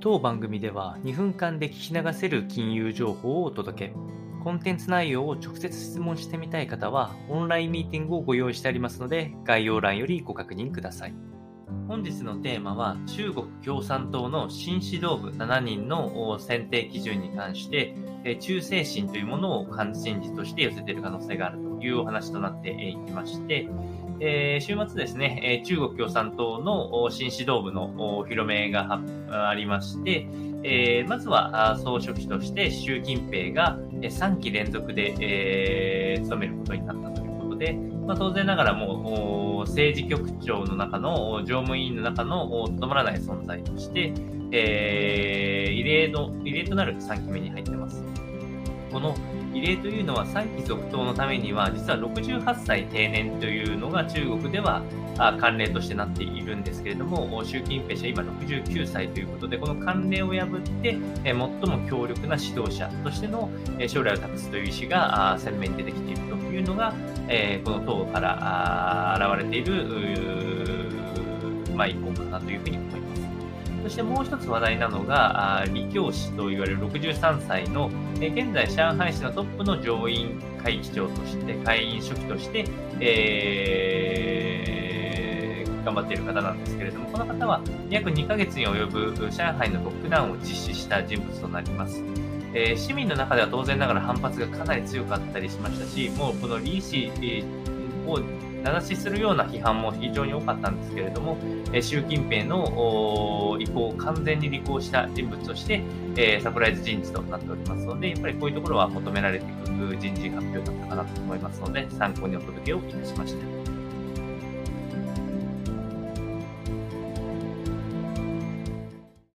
当番組では2分間で聞き流せる金融情報をお届け。コンテンツ内容を直接質問してみたい方は、オンラインミーティングをご用意してありますので、概要欄よりご確認ください。本日のテーマは、中国共産党の新指導部7人の選定基準に関して、忠誠心というものを関心事として寄せている可能性があるというお話となっていきまして、えー、週末ですね、中国共産党の新指導部のお披露目がありまして、えー、まずは総書記として習近平が3期連続で、えー、務めることになったということで、まあ、当然ながらも政治局長の中の常務委員の中のとどまらない存在として、えー、異例の異例となる3期目に入っています。この異例というのは3期続投のためには実は68歳定年というのが中国では慣例としてなっているんですけれども習近平氏は今69歳ということでこの慣例を破って最も強力な指導者としての将来を託すという意思が鮮明に出てきているというのがこの党から現れている、まあ、意向かなというふうに思います。そしてもう一つ話題なのが、李強氏と言われる63歳の、え現在上海市のトップの上院会議長として、会員書記として、えー、頑張っている方なんですけれども、この方は約2ヶ月に及ぶ上海のロックダウンを実施した人物となります。えー、市民の中では当然ながら反発がかなり強かったりしましたし、もうこの李氏を名指しするような批判も非常に多かったんですけれども、え習近平の意向を完全に履行した人物として、えサプライズ人事となっておりますので、やっぱりこういうところは求められていく人事発表だったかなと思いますので、参考にお届けをいたしました。